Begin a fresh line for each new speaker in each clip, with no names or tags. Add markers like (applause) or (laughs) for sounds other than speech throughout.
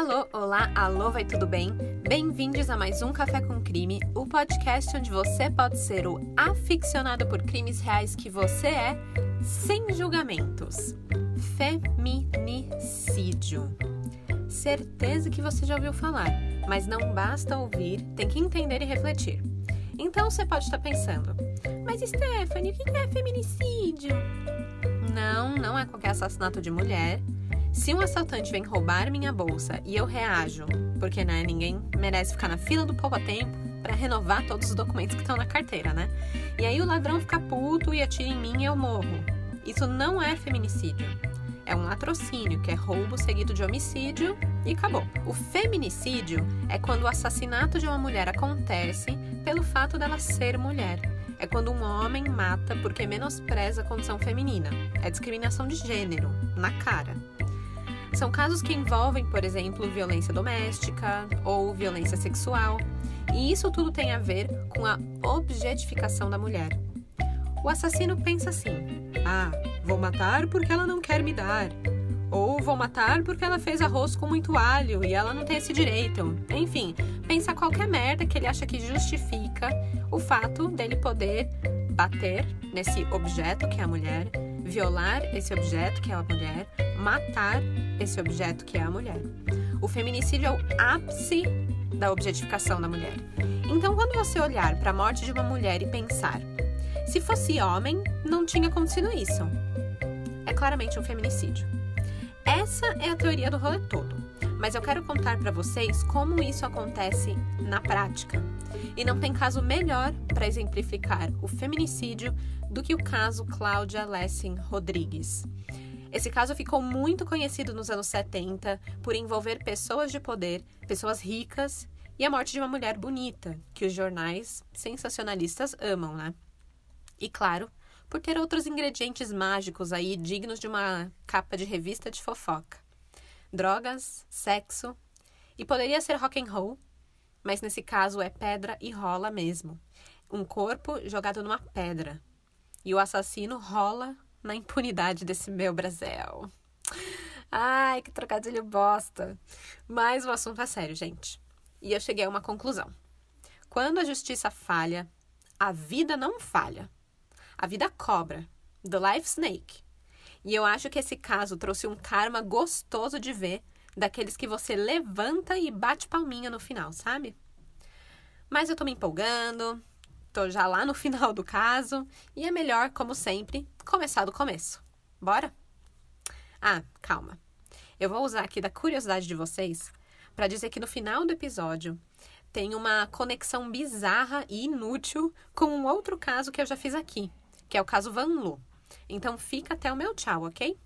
Alô, olá, alô, vai tudo bem? Bem-vindos a mais um Café com Crime, o podcast onde você pode ser o aficionado por crimes reais que você é, sem julgamentos. Feminicídio. Certeza que você já ouviu falar, mas não basta ouvir, tem que entender e refletir. Então você pode estar pensando, mas Stephanie, o que é feminicídio? Não, não é qualquer assassinato de mulher se um assaltante vem roubar minha bolsa e eu reajo, porque né, ninguém merece ficar na fila do poupa-tempo para renovar todos os documentos que estão na carteira, né? E aí o ladrão fica puto e atira em mim e eu morro. Isso não é feminicídio. É um latrocínio, que é roubo seguido de homicídio e acabou. O feminicídio é quando o assassinato de uma mulher acontece pelo fato dela ser mulher. É quando um homem mata porque menospreza a condição feminina. É discriminação de gênero, na cara. São casos que envolvem, por exemplo, violência doméstica ou violência sexual, e isso tudo tem a ver com a objetificação da mulher. O assassino pensa assim: ah, vou matar porque ela não quer me dar. Ou vou matar porque ela fez arroz com muito alho e ela não tem esse direito. Enfim, pensa qualquer merda que ele acha que justifica o fato dele poder bater nesse objeto que é a mulher, violar esse objeto que é a mulher, matar esse objeto que é a mulher. O feminicídio é o ápice da objetificação da mulher. Então, quando você olhar para a morte de uma mulher e pensar, se fosse homem, não tinha acontecido isso. É claramente um feminicídio. Essa é a teoria do rolê todo, mas eu quero contar para vocês como isso acontece na prática. E não tem caso melhor para exemplificar o feminicídio do que o caso Cláudia Lessing Rodrigues. Esse caso ficou muito conhecido nos anos 70 por envolver pessoas de poder, pessoas ricas e a morte de uma mulher bonita, que os jornais sensacionalistas amam, né? E claro, por ter outros ingredientes mágicos aí dignos de uma capa de revista de fofoca. Drogas, sexo e poderia ser rock and roll, mas nesse caso é pedra e rola mesmo. Um corpo jogado numa pedra. E o assassino rola na impunidade desse meu Brasil. Ai, que trocadilho bosta. Mas o assunto é sério, gente. E eu cheguei a uma conclusão. Quando a justiça falha, a vida não falha. A vida cobra. The Life Snake. E eu acho que esse caso trouxe um karma gostoso de ver, daqueles que você levanta e bate palminha no final, sabe? Mas eu tô me empolgando, Tô já lá no (laughs) final do caso e é melhor, como sempre, começar do começo. Bora? Ah, calma. Eu vou usar aqui da curiosidade de vocês para dizer que no final do episódio tem uma conexão bizarra e inútil com um outro caso que eu já fiz aqui, que é o caso Van Lu. Então fica até o meu tchau, ok?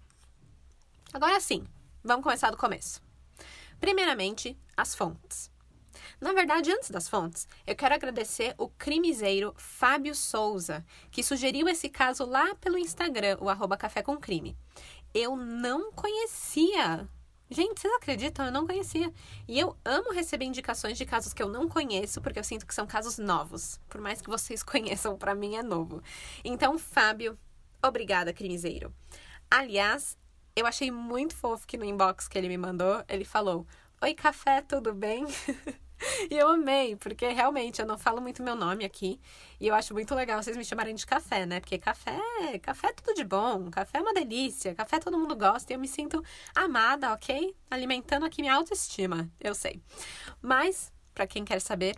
Agora sim, vamos começar do começo. Primeiramente, as fontes. Na verdade, antes das fontes, eu quero agradecer o crimiseiro Fábio Souza, que sugeriu esse caso lá pelo Instagram, o arroba Café com Crime. Eu não conhecia. Gente, vocês acreditam? Eu não conhecia. E eu amo receber indicações de casos que eu não conheço, porque eu sinto que são casos novos. Por mais que vocês (laughs) conheçam, para mim é novo. Então, Fábio, obrigada, crimiseiro. Aliás, eu achei muito fofo que no inbox que ele me mandou, ele falou: Oi, café, tudo bem? (laughs) e eu amei, porque realmente eu não falo muito meu nome aqui. E eu acho muito legal vocês me chamarem de café, né? Porque café, café é tudo de bom, café é uma delícia, café todo mundo gosta e eu me sinto amada, ok? Alimentando aqui minha autoestima, eu sei. Mas, para quem quer saber,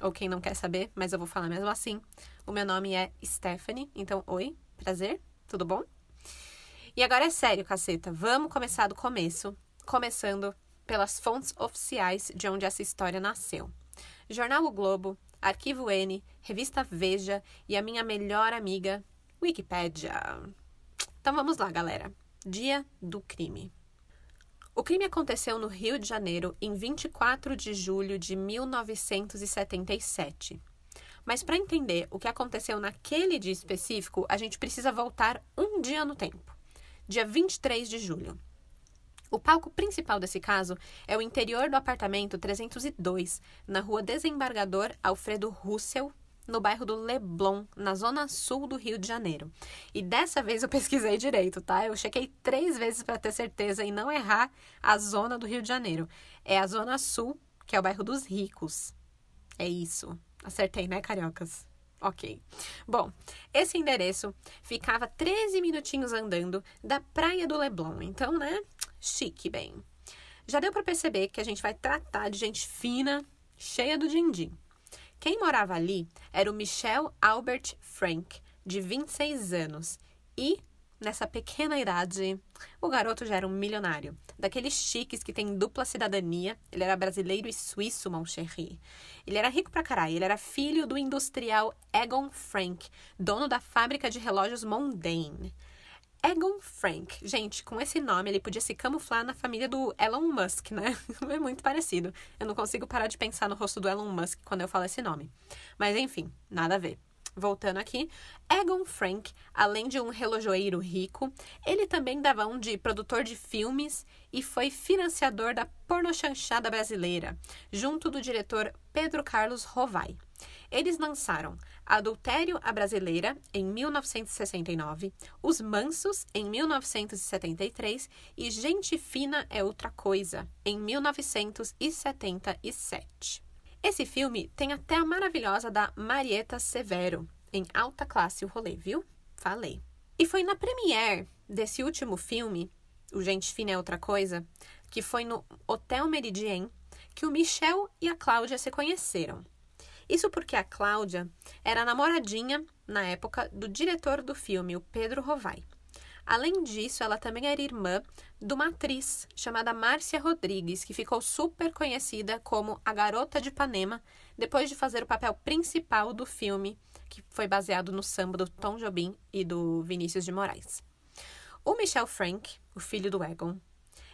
ou quem não quer saber, mas eu vou falar mesmo assim, o meu nome é Stephanie, então oi, prazer, tudo bom? E agora é sério, caceta, vamos começar do começo, começando pelas fontes oficiais de onde essa história nasceu. Jornal O Globo, Arquivo N, Revista Veja e a minha melhor amiga, Wikipédia. Então vamos lá, galera. Dia do crime. O crime aconteceu no Rio de Janeiro em 24 de julho de 1977. Mas para entender o que aconteceu naquele dia específico, a gente precisa voltar um dia no tempo. Dia 23 de julho. O palco principal desse caso é o interior do apartamento 302, na rua Desembargador Alfredo Russell, no bairro do Leblon, na zona sul do Rio de Janeiro. E dessa vez eu pesquisei direito, tá? Eu chequei três vezes para ter certeza e não errar a zona do Rio de Janeiro. É a zona sul, que é o bairro dos ricos. É isso. Acertei, né, cariocas? Ok. Bom, esse endereço ficava 13 minutinhos andando da praia do Leblon. Então, né? Chique, bem. Já deu para perceber que a gente vai tratar de gente fina, cheia do din-din. Quem morava ali era o Michel Albert Frank, de 26 anos, e nessa pequena idade, o garoto já era um milionário, daqueles chiques que tem dupla cidadania. Ele era brasileiro e suíço, mon chéri. Ele era rico pra caralho, ele era filho do industrial Egon Frank, dono da fábrica de relógios Mondane. Egon Frank. Gente, com esse nome ele podia se camuflar na família do Elon Musk, né? (laughs) É muito parecido. Eu não consigo parar de pensar no rosto do Elon Musk quando eu falo esse nome. Mas enfim, nada a ver. Voltando aqui, Egon Frank, além de um relojoeiro rico, ele também dava um de produtor de filmes e foi financiador da pornochanchada brasileira, junto do diretor Pedro Carlos Rovai. Eles lançaram Adultério à Brasileira, em 1969, Os Mansos, em 1973 e Gente Fina é Outra Coisa, em 1977. Esse filme tem até a maravilhosa da Marieta Severo, em alta classe o rolê, viu? Falei. E foi na premiere desse último filme, O Gente Fina é Outra Coisa, que foi no Hotel Meridien, que o Michel e a Cláudia se conheceram. Isso porque a Cláudia era namoradinha, na época, do diretor do filme, o Pedro Rovai. Além disso, ela também era irmã de uma atriz chamada Márcia Rodrigues, que ficou super conhecida como a Garota de Ipanema, depois de fazer o papel principal do filme, que foi baseado no samba do Tom Jobim e do Vinícius de Moraes. O Michel Frank, o filho do Egon,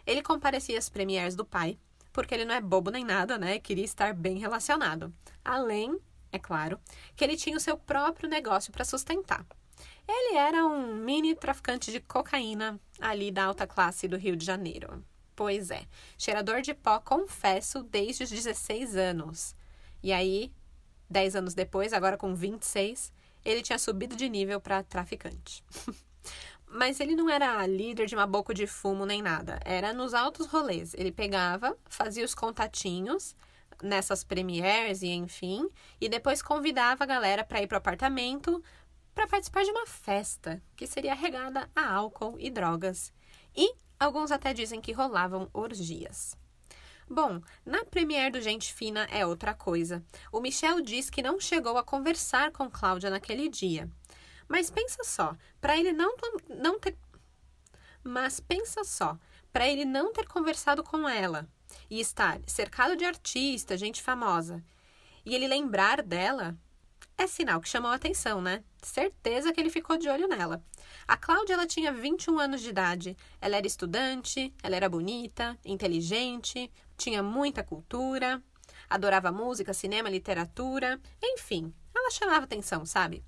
ele comparecia às premieres do pai, porque ele não é bobo nem nada, né? Queria estar bem relacionado. Além, é claro, que ele tinha o seu próprio negócio para sustentar. Ele era um mini traficante de cocaína ali da alta classe do Rio de Janeiro. Pois é, cheirador de pó, confesso, desde os 16 anos. E aí, 10 anos depois, agora com 26, ele tinha subido de nível para traficante. (laughs) Mas ele não era líder de uma boca de fumo nem nada. Era nos altos rolês. Ele pegava, fazia os contatinhos nessas premieres e enfim, e depois convidava a galera para ir pro apartamento para participar de uma festa que seria regada a álcool e drogas. E alguns até dizem que rolavam orgias. Bom, na premiere do Gente Fina é outra coisa. O Michel diz que não chegou a conversar com Cláudia naquele dia. Mas pensa só, para ele não, não ter. Mas pensa só, para ele não ter conversado com ela e estar cercado de artistas, gente famosa, e ele lembrar dela, é sinal que chamou atenção, né? Certeza que ele ficou de olho nela. A Cláudia ela tinha 21 anos de idade. Ela era estudante, ela era bonita, inteligente, tinha muita cultura, adorava música, cinema, literatura, enfim, ela chamava atenção, sabe?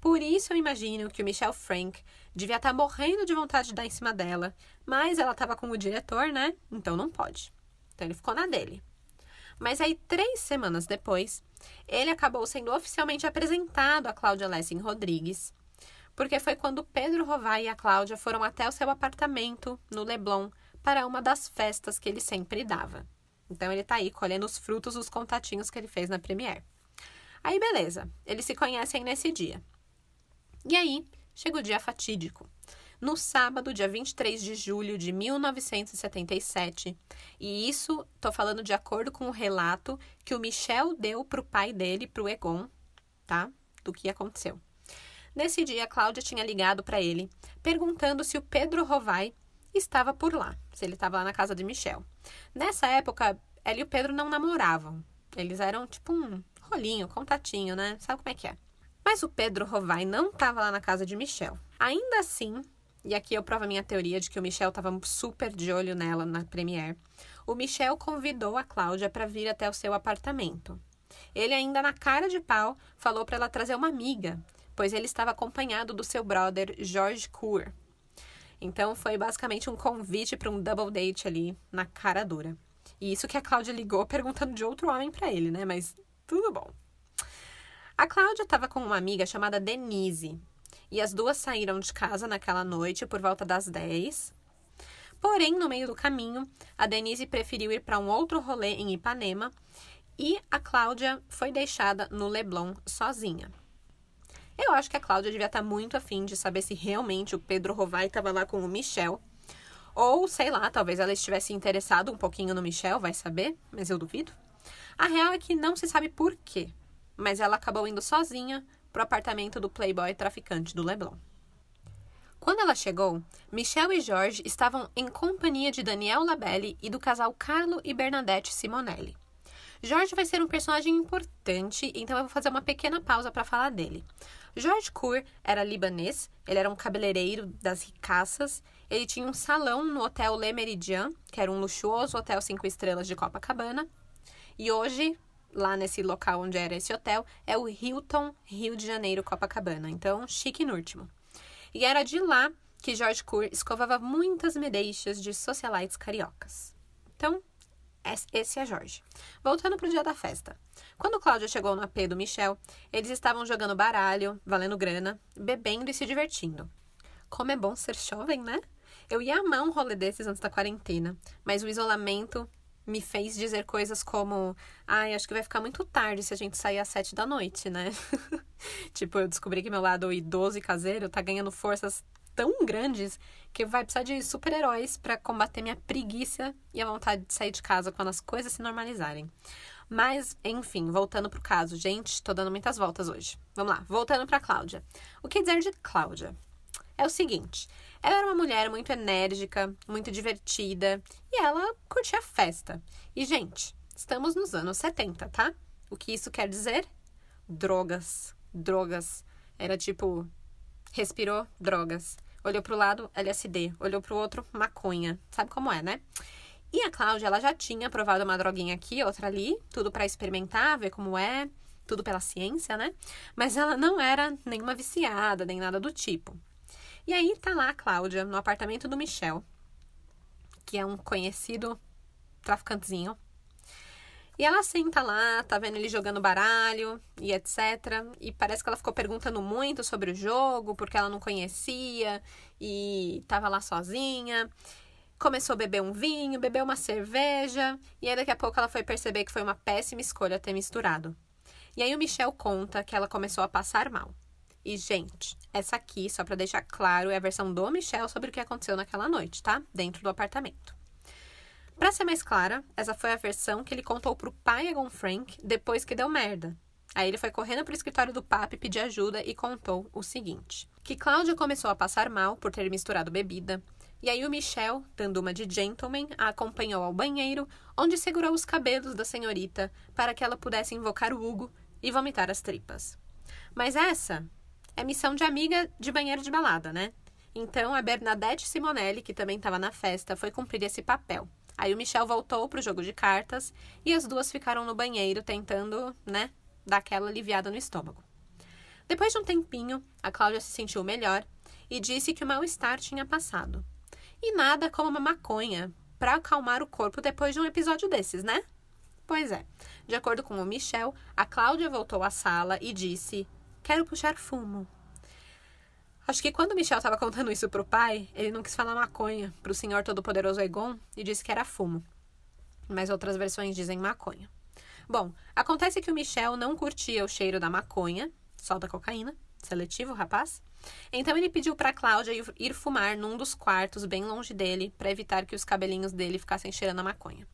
Por isso eu imagino que o Michel Frank devia estar tá morrendo de vontade de dar em cima dela, mas ela estava com o diretor, né? Então não pode. Então ele ficou na dele. Mas aí, três semanas depois, ele acabou sendo oficialmente apresentado a Cláudia Lessing Rodrigues, porque foi quando Pedro Rovai e a Cláudia foram até o seu apartamento no Leblon para uma das festas que ele sempre dava. Então ele tá aí colhendo os frutos dos contatinhos que ele fez na Premiere. Aí beleza, eles se conhecem nesse dia. E aí, chega o dia fatídico. No sábado, dia 23 de julho de 1977, e isso tô falando de acordo com o relato que o Michel deu pro pai dele, pro Egon, tá? Do que aconteceu. Nesse dia, Cláudia tinha ligado para ele, perguntando se o Pedro Rovai estava por lá, se ele estava lá na casa de Michel. Nessa época, ela e o Pedro não namoravam. Eles eram tipo um rolinho, contatinho, né? Sabe como é que é? Mas o Pedro Rovai não estava lá na casa de Michel. Ainda assim, e aqui eu provo a minha teoria de que o Michel estava super de olho nela na Premiere, o Michel convidou a Cláudia para vir até o seu apartamento. Ele ainda na cara de pau falou para ela trazer uma amiga, pois ele estava acompanhado do seu brother George Cour. Então foi basicamente um convite para um double date ali na cara dura. E isso que a Cláudia ligou perguntando de outro homem para ele, né? Mas tudo bom. A Cláudia estava com uma amiga chamada Denise. E as duas saíram de casa naquela noite por volta das 10. Porém, no meio do caminho, a Denise preferiu ir para um outro rolê em Ipanema e a Cláudia foi deixada no Leblon sozinha. Eu acho que a Cláudia devia estar tá muito afim de saber se realmente o Pedro Rovai estava lá com o Michel. Ou, sei lá, talvez ela estivesse interessada um pouquinho no Michel, vai saber, mas eu duvido. A real é que não se sabe por quê, mas ela acabou indo sozinha pro apartamento do playboy traficante do Leblon. Quando ela chegou, Michel e Jorge estavam em companhia de Daniel Labelle e do casal Carlo e Bernadette Simonelli. Jorge vai ser um personagem importante, então eu vou fazer uma pequena pausa para falar dele. George Cour era libanês, ele era um cabeleireiro das ricaças, ele tinha um salão no Hotel Le Méridien, que era um luxuoso hotel cinco estrelas de Copacabana, e hoje, lá nesse local onde era esse hotel, é o Hilton Rio de Janeiro Copacabana, então chique no último. E era de lá que George Cour escovava muitas medeixas de socialites cariocas. Então, esse é Jorge. Voltando para o dia da festa. Quando Cláudia chegou no AP do Michel, eles estavam jogando baralho, valendo grana, bebendo e se divertindo. Como é bom ser jovem, né? Eu ia amar um rolê desses antes da quarentena, mas o isolamento me fez dizer coisas como: ai, acho que vai ficar muito tarde se a gente sair às sete da noite, né? (laughs) tipo, eu descobri que meu lado idoso e caseiro tá ganhando forças tão grandes que vai precisar de super-heróis para combater minha preguiça e a vontade de sair de casa quando as coisas se normalizarem. Mas, enfim, voltando pro caso. Gente, tô dando muitas voltas hoje. Vamos lá, voltando pra Cláudia. O que dizer de Cláudia? É o seguinte, ela era uma mulher muito enérgica, muito divertida e ela curtia festa. E, gente, estamos nos anos 70, tá? O que isso quer dizer? Drogas. Drogas. Era tipo, respirou, drogas. Olhou para o lado, LSD. Olhou para o outro, maconha. Sabe como é, né? E a Cláudia, ela já tinha provado uma droguinha aqui, outra ali, tudo para experimentar, ver como é, tudo pela ciência, né? Mas ela não era nenhuma viciada, nem nada do tipo. E aí tá lá a Cláudia, no apartamento do Michel, que é um conhecido traficantezinho, e ela senta lá, tá vendo ele jogando baralho e etc. E parece que ela ficou perguntando muito sobre o jogo, porque ela não conhecia e tava lá sozinha. Começou a beber um vinho, bebeu uma cerveja, e aí daqui a pouco ela foi perceber que foi uma péssima escolha ter misturado. E aí o Michel conta que ela começou a passar mal. E, gente, essa aqui, só para deixar claro, é a versão do Michel sobre o que aconteceu naquela noite, tá? Dentro do apartamento. Para ser mais clara, essa foi a versão que ele contou pro pai Egon Frank depois que deu merda. Aí ele foi correndo pro escritório do papi pedir ajuda e contou o seguinte: que Cláudia começou a passar mal por ter misturado bebida. E aí o Michel, dando uma de gentleman, a acompanhou ao banheiro, onde segurou os cabelos da senhorita para que ela pudesse invocar o Hugo e vomitar as tripas. Mas essa é missão de amiga de banheiro de balada, né? Então a Bernadette Simonelli, que também estava na festa, foi cumprir esse papel. Aí o Michel voltou pro jogo de cartas e as duas ficaram no banheiro tentando, né, dar aquela aliviada no estômago. Depois de um tempinho, a Cláudia se sentiu melhor e disse que o mal-estar tinha passado. E nada como uma maconha para acalmar o corpo depois de um episódio desses, né? Pois é. De acordo com o Michel, a Cláudia voltou à sala e disse: Quero puxar fumo. Acho que quando o Michel estava contando isso pro pai, ele não quis falar maconha pro senhor todo-poderoso Egon e disse que era fumo. Mas outras versões dizem maconha. Bom, acontece que o Michel não curtia o cheiro da maconha, só da cocaína, seletivo, rapaz. Então ele pediu para Cláudia ir fumar num dos quartos bem longe dele, para evitar que os cabelinhos dele ficassem cheirando a maconha.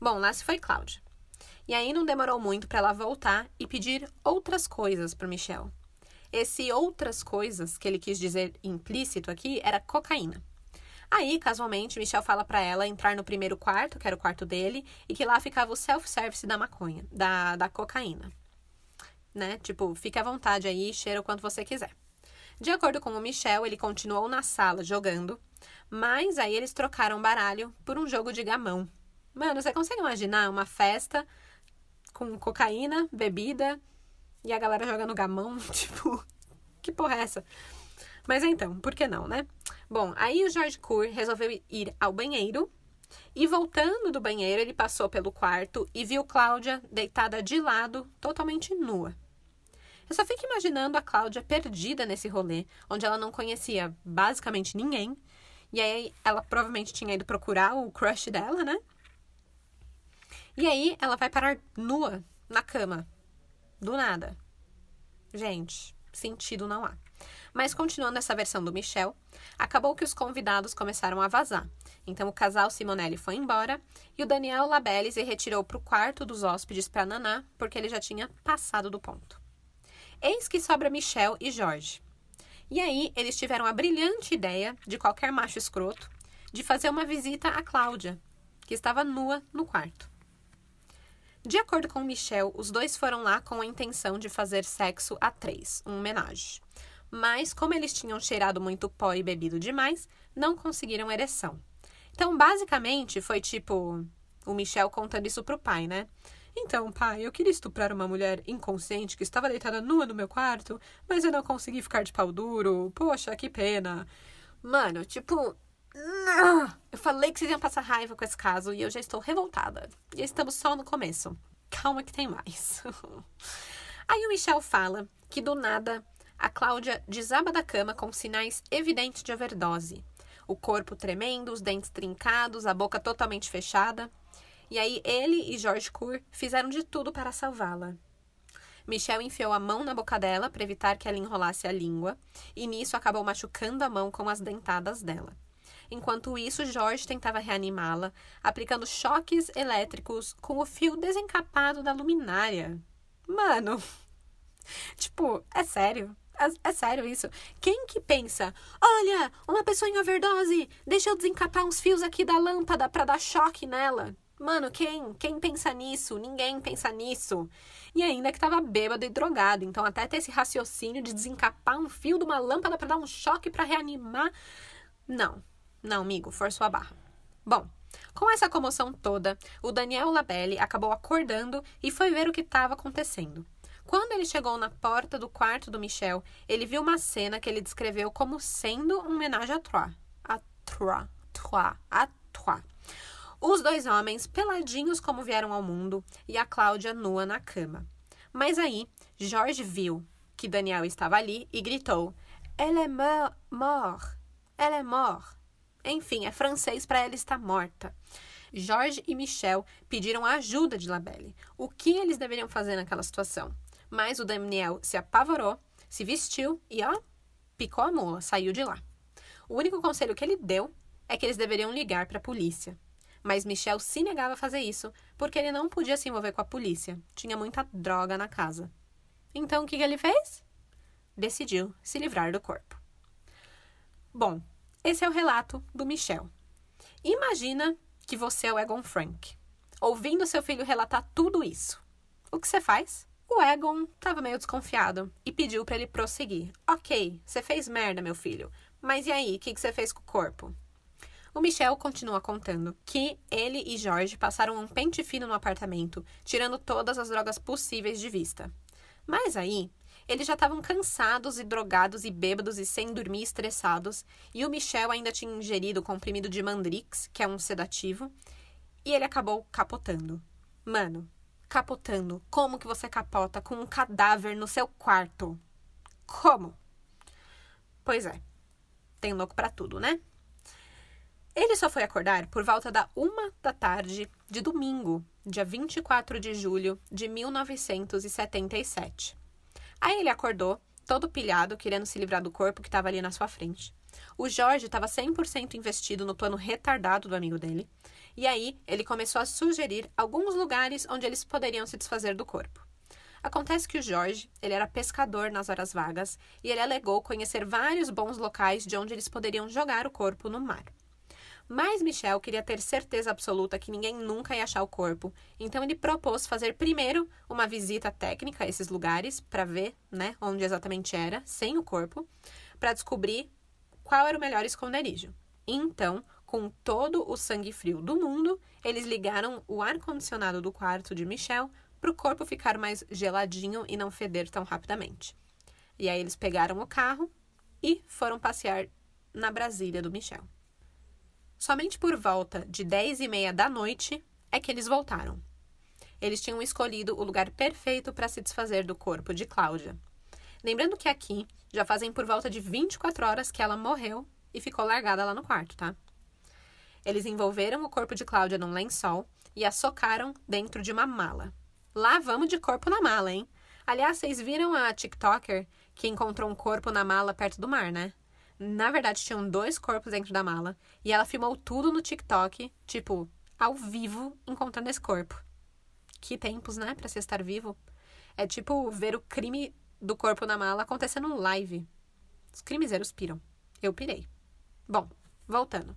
Bom, lá se foi Cláudia. E aí não demorou muito para ela voltar e pedir outras coisas pro Michel. Esse outras coisas que ele quis dizer implícito aqui era cocaína. Aí, casualmente, Michel fala para ela entrar no primeiro quarto, que era o quarto dele, e que lá ficava o self-service da maconha, da, da cocaína. Né? Tipo, fique à vontade aí, cheira o quanto você quiser. De acordo com o Michel, ele continuou na sala jogando, mas aí eles trocaram baralho por um jogo de gamão. Mano, você consegue imaginar uma festa com cocaína, bebida e a galera jogando gamão, (laughs) tipo, que porra é essa? Mas então, por que não, né? Bom, aí o George Cour resolveu ir ao banheiro e voltando do banheiro, ele passou pelo quarto e viu Cláudia deitada de lado, totalmente nua. Eu só fico imaginando a Cláudia perdida nesse rolê, onde ela não conhecia basicamente ninguém. E aí ela provavelmente tinha ido procurar o crush dela, né? E aí ela vai parar nua na cama. Do nada. Gente, sentido não há. Mas continuando essa versão do Michel, acabou que os convidados começaram a vazar. Então o casal Simonelli foi embora e o Daniel Labelle se retirou para o quarto dos hóspedes para naná, porque ele já tinha passado do ponto. Eis que sobra Michel e Jorge. E aí eles tiveram a brilhante ideia, de qualquer macho escroto, de fazer uma visita a Cláudia, que estava nua no quarto. De acordo com Michel, os dois foram lá com a intenção de fazer sexo a três, um homenagem. Mas, como eles tinham cheirado muito pó e bebido demais, não conseguiram ereção. Então, basicamente, foi tipo o Michel contando isso pro pai, né? Então, pai, eu queria estuprar uma mulher inconsciente que estava deitada nua no meu quarto, mas eu não consegui ficar de pau duro. Poxa, que pena. Mano, tipo. Eu falei que vocês iam passar raiva com esse caso e eu já estou revoltada. E estamos só no começo. Calma que tem mais. (laughs) Aí o Michel fala que do nada a Cláudia desaba da cama com sinais evidentes de overdose. O corpo tremendo, os dentes trincados, a boca totalmente fechada. E aí ele e George Cour fizeram de tudo para salvá-la. Michel enfiou a mão na boca dela para evitar que ela enrolasse a língua, e nisso acabou machucando a mão com as dentadas dela. Enquanto isso, Jorge tentava reanimá-la, aplicando choques elétricos com o fio desencapado da luminária. Mano, (laughs) tipo, é sério. É, é, sério isso. Quem que pensa, olha, uma pessoa em overdose, deixa eu desencapar uns fios aqui da lâmpada para dar choque nela? Mano, quem? Quem pensa nisso? Ninguém pensa nisso. E ainda que tava bêbado e drogado. Então, até ter esse raciocínio de desencapar um fio de uma lâmpada para dar um choque para reanimar. Não. Não, amigo, forçou a barra. Bom, com essa comoção toda, o Daniel Labelle acabou acordando e foi ver o que estava acontecendo. Quando ele chegou na porta do quarto do Michel, ele viu uma cena que ele descreveu como sendo um homenagem a Troyes. A Troyes. Troyes. A Troyes. Os dois homens, peladinhos como vieram ao mundo, e a Cláudia nua na cama. Mas aí, Jorge viu que Daniel estava ali e gritou: Elle est mort, mort. Elle est mort. Enfim, é francês para ela estar morta. Jorge e Michel pediram a ajuda de Labelle. O que eles deveriam fazer naquela situação? Mas o Daniel se apavorou, se vestiu e, ó, picou a mula, saiu de lá. O único conselho que ele deu é que eles deveriam ligar para a polícia. Mas Michel se negava a fazer isso porque ele não podia se envolver com a polícia. Tinha muita droga na casa. Então o que ele fez? Decidiu se livrar do corpo. Bom, esse é o relato do Michel. Imagina que você é o Egon Frank, ouvindo seu filho relatar tudo isso. O que você faz? O Egon estava meio desconfiado e pediu para ele prosseguir. Ok, você fez merda, meu filho. Mas e aí, o que, você fez com o corpo? O Michel continua contando que ele e Jorge passaram um pente fino no apartamento, tirando todas as drogas possíveis de vista. Mas aí, eles já estavam cansados e drogados e bêbados e sem dormir estressados, e o Michel ainda tinha ingerido o comprimido de Mandrix, que é um sedativo, e ele acabou capotando. Mano, capotando. Como que você capota com um cadáver no seu quarto? Como? Pois é. Tem louco para tudo, né? Ele só foi acordar por volta da uma da tarde de domingo, dia 24 de julho de 1977. Aí ele acordou, todo pilhado, querendo se livrar do corpo que estava ali na sua frente. O Jorge estava 100% investido no plano retardado do amigo dele, e aí ele começou a sugerir alguns lugares onde eles poderiam se desfazer do corpo. Acontece que o Jorge, ele era pescador nas horas vagas e ele alegou conhecer vários bons locais de onde eles poderiam jogar o corpo no mar. Mas Michel queria ter certeza absoluta que ninguém nunca ia achar o corpo, então ele propôs fazer primeiro uma visita técnica a esses lugares para ver, né, onde exatamente era, sem o corpo, para descobrir qual era o melhor esconderijo. Então, com todo o sangue frio do mundo, eles ligaram o ar condicionado do quarto de Michel para o corpo ficar mais geladinho e não feder tão rapidamente. E aí eles pegaram o carro e foram passear na Brasília do Michel. Somente por volta de dez e meia da noite é que eles voltaram. Eles tinham escolhido o lugar perfeito para se desfazer do corpo de Cláudia. Lembrando que aqui já fazem por volta de 24 horas que ela morreu e ficou largada lá no quarto, tá? Eles envolveram o corpo de Cláudia num lençol e a socaram dentro de uma mala. Lá vamos de corpo na mala, hein? Aliás, vocês viram a TikToker que encontrou um corpo na mala perto do mar, né? Na verdade, tinham dois corpos dentro da mala e ela filmou tudo no TikTok, tipo, ao vivo, encontrando esse corpo. Que tempos, né, para se estar vivo. É tipo ver o crime do corpo na mala acontecendo live. Os crimezeiros piram. Eu pirei. Bom, voltando.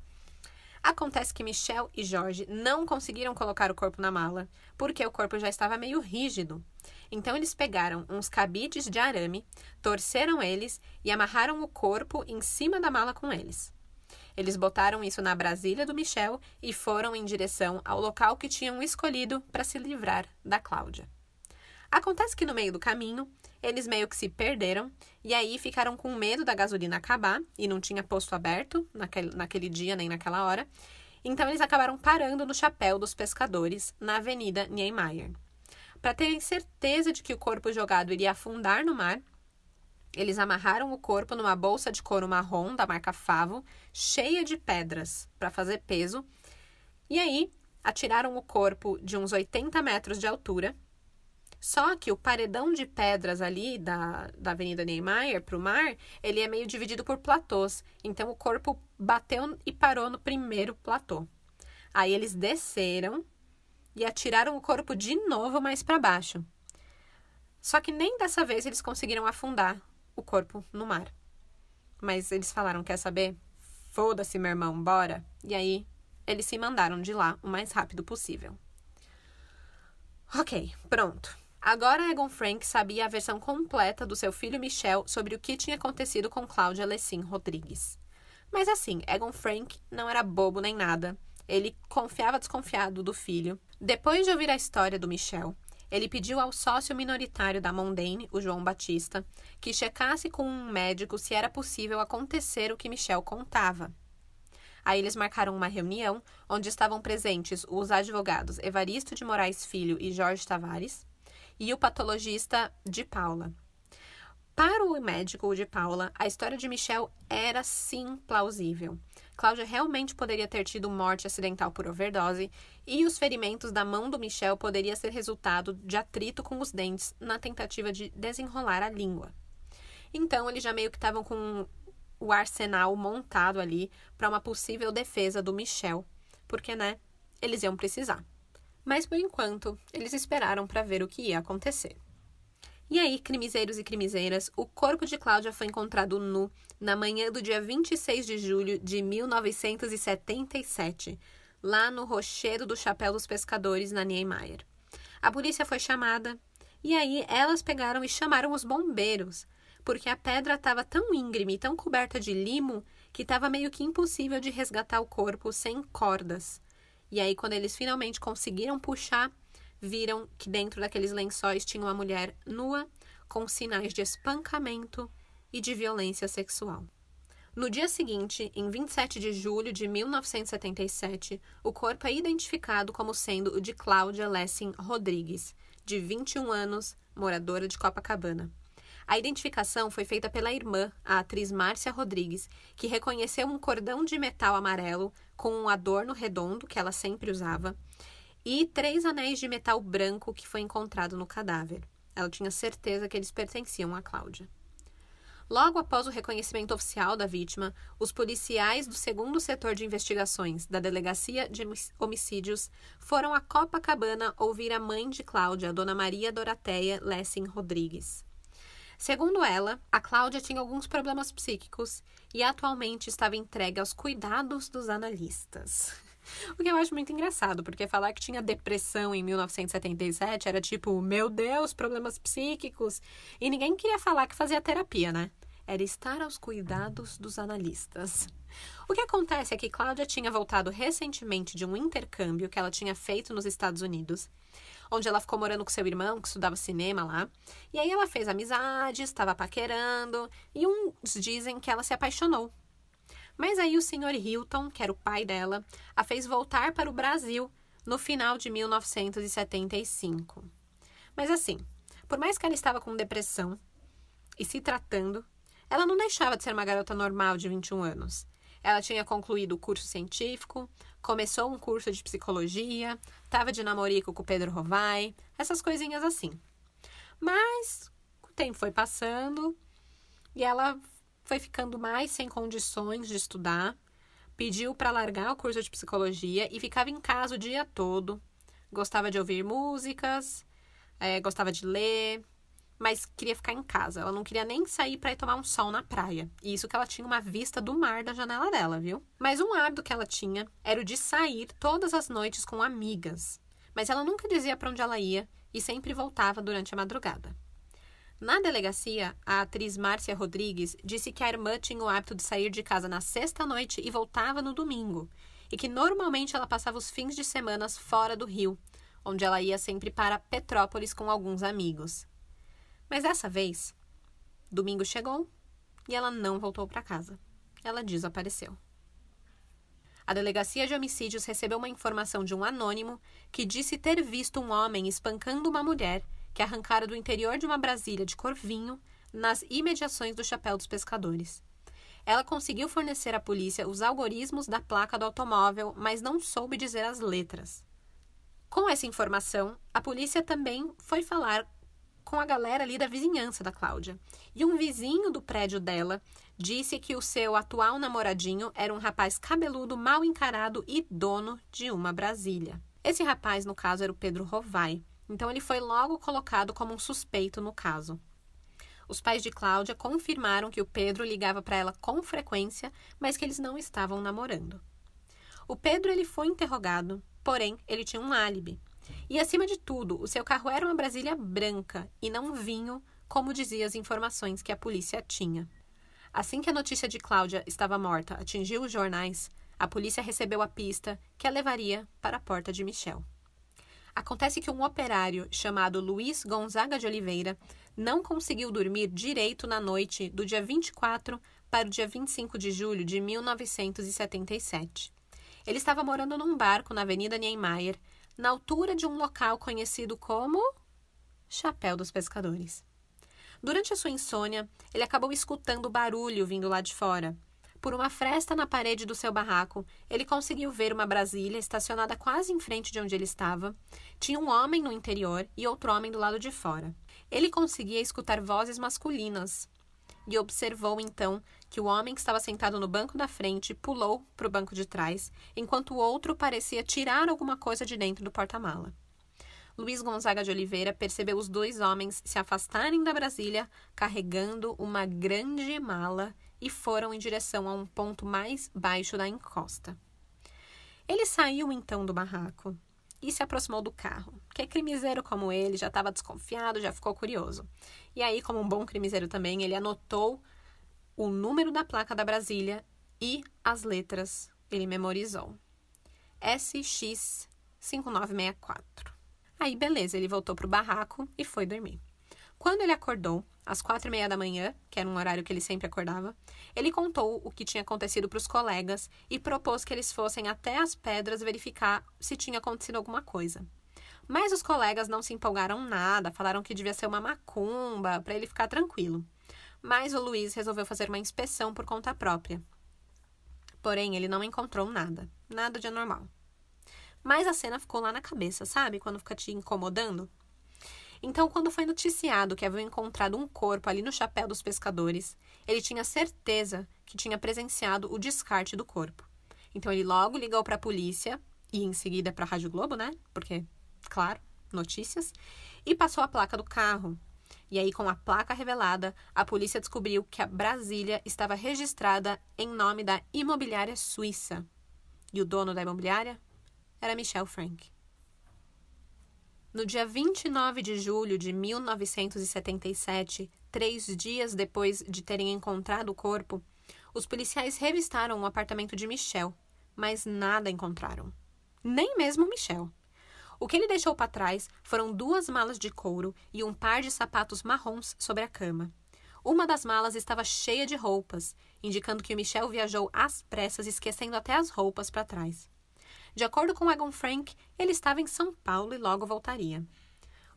Acontece que Michelle e Jorge não conseguiram colocar o corpo na mala, porque o corpo já estava meio rígido. Então eles pegaram uns cabides de arame, torceram eles e amarraram o corpo em cima da mala com eles. Eles botaram isso na Brasília do Michel e foram em direção ao local que tinham escolhido para se livrar da Cláudia. Acontece que no meio do caminho, eles meio que se perderam e aí ficaram com medo da gasolina acabar e não tinha posto aberto naquele, naquele dia nem naquela hora. Então eles acabaram parando no chapéu dos pescadores na Avenida Niemeyer. Para terem certeza de que o corpo jogado iria afundar no mar, eles amarraram o corpo numa bolsa de couro marrom da marca Favo, cheia de pedras, para fazer peso. E aí, atiraram o corpo de uns 80 metros de altura só que o paredão de pedras ali da, da Avenida Niemeyer para o mar, ele é meio dividido por platôs. Então o corpo bateu e parou no primeiro platô. Aí eles desceram e atiraram o corpo de novo mais para baixo. Só que nem dessa vez eles conseguiram afundar o corpo no mar. Mas eles falaram: quer saber? Foda-se, meu irmão, bora. E aí eles se mandaram de lá o mais rápido possível. Ok, pronto. Agora Egon Frank sabia a versão completa do seu filho Michel sobre o que tinha acontecido com Cláudia Lessin Rodrigues. Mas assim, Egon Frank não era bobo nem nada. Ele confiava desconfiado do filho. Depois de ouvir a história do Michel, ele pediu ao sócio minoritário da Mondaine, o João Batista, que checasse com um médico se era possível acontecer o que Michel contava. Aí eles marcaram uma reunião onde estavam presentes os advogados Evaristo de Moraes Filho e Jorge Tavares, e o patologista de Paula. Para o médico de Paula, a história de Michelle era sim plausível. Cláudia realmente poderia ter tido morte acidental por overdose e os ferimentos da mão do Michel poderia ser resultado de atrito com os dentes na tentativa de desenrolar a língua. Então, eles já meio que estavam com o arsenal montado ali para uma possível defesa do Michel, porque, né, eles iam precisar. Mas por enquanto, eles esperaram para ver o que ia acontecer. E aí, crimizeiros e crimizeiras, o corpo de Cláudia foi encontrado nu na manhã do dia 26 de julho de 1977, lá no Rochedo do Chapéu dos Pescadores, na Niemeyer. A polícia foi chamada e aí elas pegaram e chamaram os bombeiros, porque a pedra estava tão íngreme, tão coberta de limo, que estava meio que impossível de resgatar o corpo sem cordas. E aí, quando eles finalmente conseguiram puxar, viram que dentro daqueles lençóis tinha uma mulher nua com sinais de espancamento e de violência sexual. No dia seguinte, em 27 de julho de 1977, o corpo é identificado como sendo o de Cláudia Lessing Rodrigues, de 21 anos, moradora de Copacabana. A identificação foi feita pela irmã, a atriz Márcia Rodrigues, que reconheceu um cordão de metal amarelo com um adorno redondo que ela sempre usava e três anéis de metal branco que foi encontrado no cadáver. Ela tinha certeza que eles pertenciam a Cláudia. Logo após o reconhecimento oficial da vítima, os policiais do segundo setor de investigações da Delegacia de Homicídios foram a Copacabana ouvir a mãe de Cláudia, Dona Maria Dorateia Lessing Rodrigues. Segundo ela, a Cláudia tinha alguns problemas psíquicos e atualmente estava entregue aos cuidados dos analistas. (laughs) O que eu acho muito engraçado, porque falar que tinha depressão em 1977 era tipo, meu Deus, problemas psíquicos. E ninguém queria falar que fazia terapia, né? Era estar aos cuidados dos analistas. O que acontece é que Cláudia tinha voltado recentemente de um intercâmbio que ela tinha feito nos Estados Unidos onde ela ficou morando com seu irmão, que estudava cinema lá. E aí ela fez amizades, estava paquerando, e uns dizem que ela se apaixonou. Mas aí o senhor Hilton, que era o pai dela, a fez voltar para o Brasil no final de 1975. Mas assim, por mais que ela estava com depressão e se tratando, ela não deixava de ser uma garota normal de 21 anos. Ela tinha concluído o curso científico, começou um curso de psicologia, estava de namorico com o Pedro Rovai, essas coisinhas assim. Mas o tempo foi passando e ela foi ficando mais sem condições de estudar, pediu para largar o curso de psicologia e ficava em casa o dia todo. Gostava de ouvir músicas, é, gostava de ler, mas queria ficar em casa. Ela não queria nem sair para ir tomar um sol na praia. E isso que ela tinha uma vista do mar da janela dela, viu? Mas um hábito que ela tinha era o de sair todas as noites com amigas. Mas ela nunca dizia para onde ela ia e sempre voltava durante a madrugada. Na delegacia, a atriz Márcia Rodrigues disse que a irmã tinha o hábito de sair de casa na sexta-noite e voltava no domingo, e que normalmente ela passava os fins de semana fora do Rio, onde ela ia sempre para Petrópolis com alguns amigos. Mas dessa vez, domingo chegou e ela não voltou para casa. Ela desapareceu. A delegacia de homicídios recebeu uma informação de um anônimo que disse ter visto um homem espancando uma mulher que arrancara do interior de uma Brasília de cor vinho nas imediações do Chapéu dos Pescadores. Ela conseguiu fornecer à polícia os algoritmos da placa do automóvel, mas não soube dizer as letras. Com essa informação, a polícia também foi falar com a galera ali da vizinhança da Cláudia. E um vizinho do prédio dela disse que o seu atual namoradinho era um rapaz cabeludo, mal encarado e dono de uma Brasília. Esse rapaz, no caso, era o Pedro Rovai. Então ele foi logo colocado como um suspeito no caso. Os pais de Cláudia confirmaram que o Pedro ligava para ela com frequência, mas que eles não estavam namorando. O Pedro ele foi interrogado, porém ele tinha um álibi. E acima de tudo, o seu carro era uma Brasília branca e não vinho, como dizia as informações que a polícia tinha. Assim que a notícia de Cláudia estava morta atingiu os jornais, a polícia recebeu a pista que a levaria para a porta de Michel. Acontece que um operário chamado Luiz Gonzaga de Oliveira não conseguiu dormir direito na noite do dia 24 para o dia 25 de julho de 1977. Ele estava morando num barco na Avenida Niemeyer, na altura de um local conhecido como Chapéu dos Pescadores. Durante a sua insônia, ele acabou escutando barulho vindo lá de fora. Por uma fresta na parede do seu barraco, ele conseguiu ver uma Brasília estacionada quase em frente de onde ele estava. Tinha um homem no interior e outro homem do lado de fora. Ele conseguia escutar vozes masculinas e observou então que o homem que estava sentado no banco da frente pulou para o banco de trás, enquanto o outro parecia tirar alguma coisa de dentro do porta-mala. Luiz Gonzaga de Oliveira percebeu os dois homens se afastarem da Brasília carregando uma grande mala e foram em direção a um ponto mais baixo da encosta. Ele saiu então do barraco e se aproximou do carro, que crimiseiro como ele já estava desconfiado, já ficou curioso. E aí, como um bom crimiseiro também, ele anotou o número da placa da Brasília e as letras. Ele memorizou. SX5964. Aí, beleza, ele voltou para o barraco e foi dormir. Quando ele acordou, às quatro e meia da manhã, que era um horário que ele sempre acordava, ele contou o que tinha acontecido para os colegas e propôs que eles fossem até as pedras verificar se tinha acontecido alguma coisa. Mas os colegas não se empolgaram nada, falaram que devia ser uma macumba, para ele ficar tranquilo. Mas o Luiz resolveu fazer uma inspeção por conta própria. Porém, ele não encontrou nada, nada de anormal. Mas a cena ficou lá na cabeça, sabe? Quando fica te incomodando. Então, quando foi noticiado que havia encontrado um corpo ali no chapéu dos pescadores, ele tinha certeza que tinha presenciado o descarte do corpo. Então, ele logo ligou para a polícia e em seguida para a Rádio Globo, né? Porque, claro, notícias, e passou a placa do carro. E aí, com a placa revelada, a polícia descobriu que a Brasília estava registrada em nome da imobiliária suíça. E o dono da imobiliária era Michel Frank. No dia 29 de julho de 1977, três dias depois de terem encontrado o corpo, os policiais revistaram o apartamento de Michel, mas nada encontraram. Nem mesmo Michel. O que ele deixou para trás foram duas malas de couro e um par de sapatos marrons sobre a cama. Uma das malas estava cheia de roupas, indicando que o Michel viajou às pressas, esquecendo até as roupas para trás. De acordo com Egon Frank, ele estava em São Paulo e logo voltaria.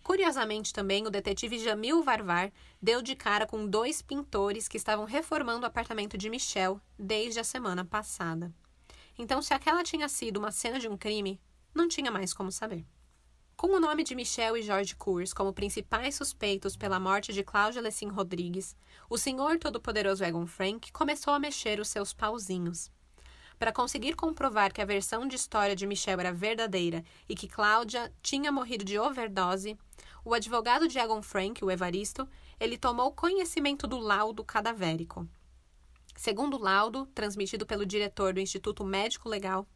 Curiosamente também, o detetive Jamil Varvar deu de cara com dois pintores que estavam reformando o apartamento de Michelle desde a semana passada. Então, se aquela tinha sido uma cena de um crime, não tinha mais como saber. Com o nome de Michel e George Coors como principais suspeitos pela morte de Cláudia Lessin Rodrigues, o senhor todo-poderoso Egon Frank começou a mexer os seus pauzinhos. Para conseguir comprovar que a versão de história de Michel era verdadeira e que Cláudia tinha morrido de overdose, o advogado de Egon Frank, o Evaristo, ele tomou conhecimento do laudo cadavérico. Segundo o laudo, transmitido pelo diretor do Instituto Médico Legal,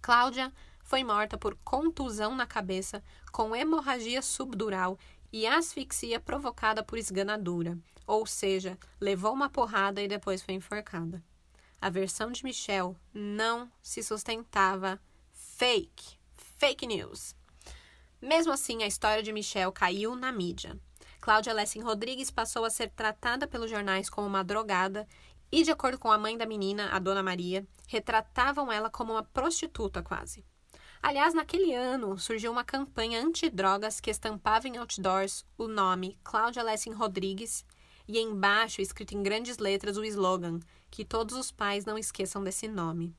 Cláudia foi morta por contusão na cabeça, com hemorragia subdural e asfixia provocada por esganadura, ou seja, levou uma porrada e depois foi enforcada. A versão de Michel não se sustentava. Fake. Fake news. Mesmo assim, a história de Michelle caiu na mídia. Cláudia Lessing Rodrigues passou a ser tratada pelos jornais como uma drogada e, de acordo com a mãe da menina, a dona Maria, retratavam ela como uma prostituta quase. Aliás, naquele ano surgiu uma campanha antidrogas que estampava em outdoors o nome Cláudia Lessing Rodrigues e embaixo, escrito em grandes letras, o slogan: Que todos os pais não esqueçam desse nome.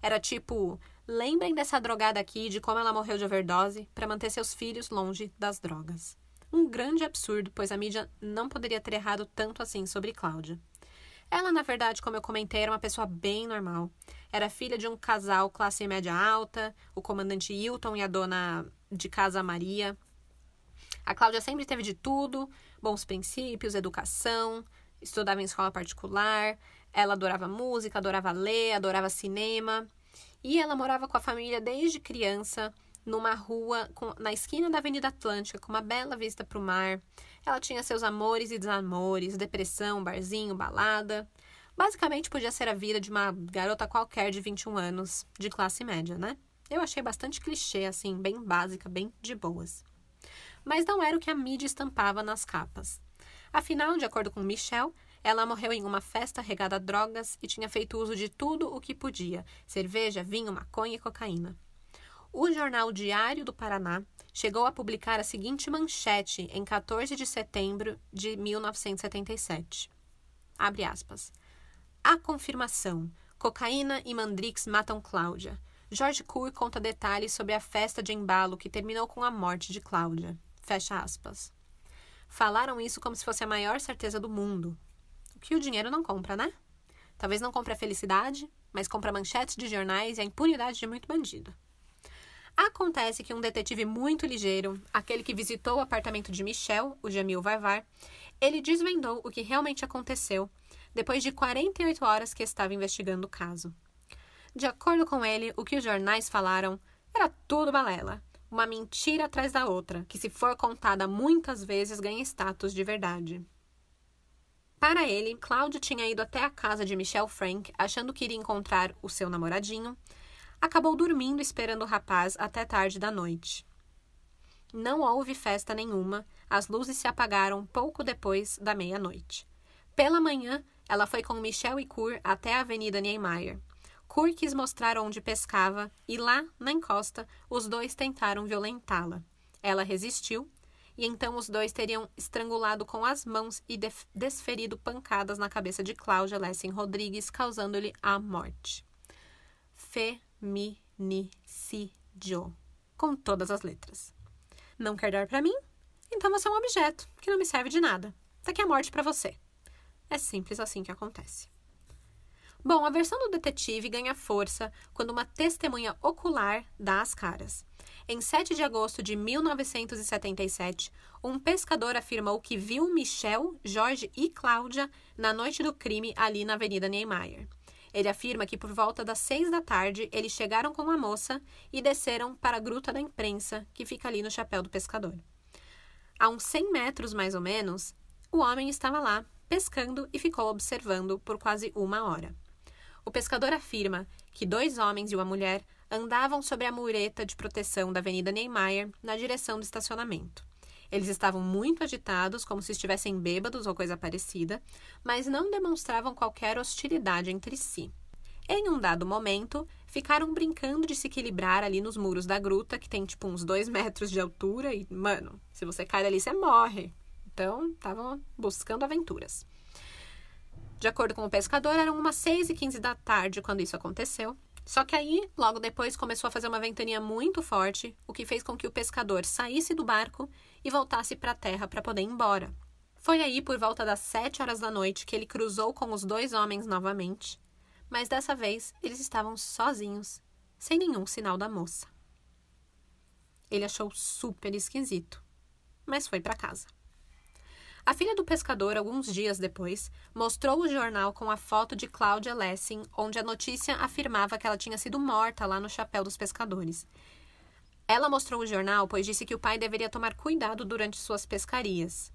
Era tipo: Lembrem dessa drogada aqui de como ela morreu de overdose para manter seus filhos longe das drogas. Um grande absurdo, pois a mídia não poderia ter errado tanto assim sobre Cláudia. Ela, na verdade, como eu comentei, era uma pessoa bem normal. Era filha de um casal classe média alta, o comandante Hilton e a dona de casa Maria. A Cláudia sempre teve de tudo: bons princípios, educação, estudava em escola particular, ela adorava música, adorava ler, adorava cinema. E ela morava com a família desde criança, numa rua com, na esquina da Avenida Atlântica, com uma bela vista para o mar. Ela tinha seus amores e desamores, depressão, barzinho, balada. Basicamente, podia ser a vida de uma garota qualquer de 21 anos, de classe média, né? Eu achei bastante clichê, assim, bem básica, bem de boas. Mas não era o que a mídia estampava nas capas. Afinal, de acordo com Michelle, ela morreu em uma festa regada a drogas e tinha feito uso de tudo o que podia: cerveja, vinho, maconha e cocaína. O jornal Diário do Paraná chegou a publicar a seguinte manchete em 14 de setembro de 1977. Abre aspas. A confirmação. Cocaína e Mandrix matam Cláudia. Jorge Cour conta detalhes sobre a festa de embalo que terminou com a morte de Cláudia. Fecha aspas. Falaram isso como se fosse a maior certeza do mundo que o dinheiro não compra, né? Talvez não compre a felicidade, mas compra manchetes de jornais e a impunidade de muito bandido. Acontece que um detetive muito ligeiro, aquele que visitou o apartamento de Michel, o Jamil Varvar, ele desvendou o que realmente aconteceu depois de 48 horas que estava investigando o caso. De acordo com ele, o que os jornais falaram era tudo balela, uma mentira atrás da outra, que se for contada muitas vezes ganha status de verdade. Para ele, Cláudio tinha ido até a casa de Michelle Frank, achando que iria encontrar o seu namoradinho. Acabou dormindo esperando o rapaz até tarde da noite. Não houve festa nenhuma, as luzes se apagaram pouco depois da meia-noite. Pela manhã, ela foi com Michelle e Kur até a Avenida Niemeyer. Kur quis mostrar onde pescava e lá, na encosta, os dois tentaram violentá-la. Ela resistiu e então os dois teriam estrangulado com as mãos e desferido pancadas na cabeça de Cláudia Lessing Rodrigues, causando-lhe a morte. Feminicídio. Com todas as letras. Não quer dar para mim? Então você é um objeto que não me serve de nada. Tá aqui a morte para você. É simples assim que acontece. Bom, a versão do detetive ganha força quando uma testemunha ocular dá as caras. Em 7 de agosto de 1977, um pescador afirmou que viu Michel, Jorge e Cláudia na noite do crime ali na Avenida Niemeyer. Ele afirma que por volta das seis da tarde eles chegaram com a moça e desceram para a Gruta da Imprensa, que fica ali no chapéu do pescador. A uns 100 metros mais ou menos, o homem estava lá, pescando e ficou observando por quase uma hora. O pescador afirma que dois homens e uma mulher andavam sobre a mureta de proteção da Avenida Niemeyer na direção do estacionamento. Eles estavam muito agitados, como se estivessem bêbados ou coisa parecida, mas não demonstravam qualquer hostilidade entre si. Em um dado momento, ficaram brincando de se equilibrar ali nos muros da gruta, que tem tipo uns dois metros de altura, e, mano, se você cai dali, você morre. Então, estavam buscando aventuras. De acordo com o pescador, eram umas 6 e 15 da tarde quando isso aconteceu. Só que aí, logo depois, começou a fazer uma ventania muito forte, o que fez com que o pescador saísse do barco e voltasse para a terra para poder ir embora. Foi aí, por volta das sete horas da noite, que ele cruzou com os dois homens novamente, mas dessa vez eles estavam sozinhos, sem nenhum sinal da moça. Ele achou super esquisito, mas foi para casa. A filha do pescador, alguns dias depois, mostrou o jornal com a foto de Cláudia Lessing, onde a notícia afirmava que ela tinha sido morta lá no chapéu dos pescadores. Ela mostrou o jornal, pois disse que o pai deveria tomar cuidado durante suas pescarias.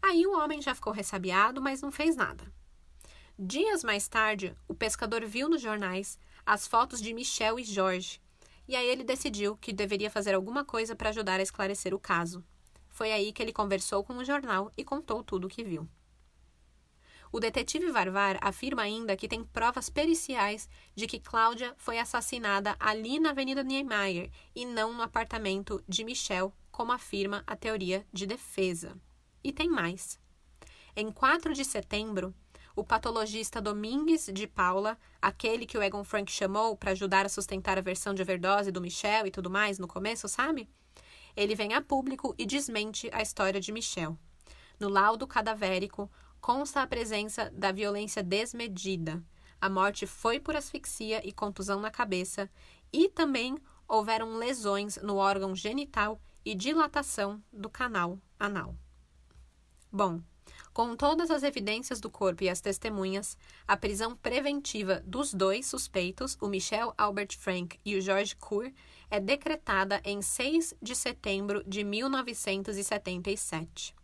Aí o homem já ficou ressabiado, mas não fez nada. Dias mais tarde, o pescador viu nos jornais as fotos de Michel e Jorge, e aí ele decidiu que deveria fazer alguma coisa para ajudar a esclarecer o caso. Foi aí que ele conversou com o jornal e contou tudo o que viu. O detetive Varvar afirma ainda que tem provas periciais de que Cláudia foi assassinada ali na Avenida Niemeyer e não no apartamento de Michel, como afirma a teoria de defesa. E tem mais. Em 4 de setembro, o patologista Domingues de Paula, aquele que o Egon Frank chamou para ajudar a sustentar a versão de overdose do Michel e tudo mais no começo, sabe? Ele vem a público e desmente a história de Michel. No laudo cadavérico consta a presença da violência desmedida. A morte foi por asfixia e contusão na cabeça, e também houveram lesões no órgão genital e dilatação do canal anal. Bom, com todas as evidências do corpo e as testemunhas, a prisão preventiva dos dois suspeitos, o Michel Albert Frank e o George Cour, é decretada em 6 de setembro de 1977.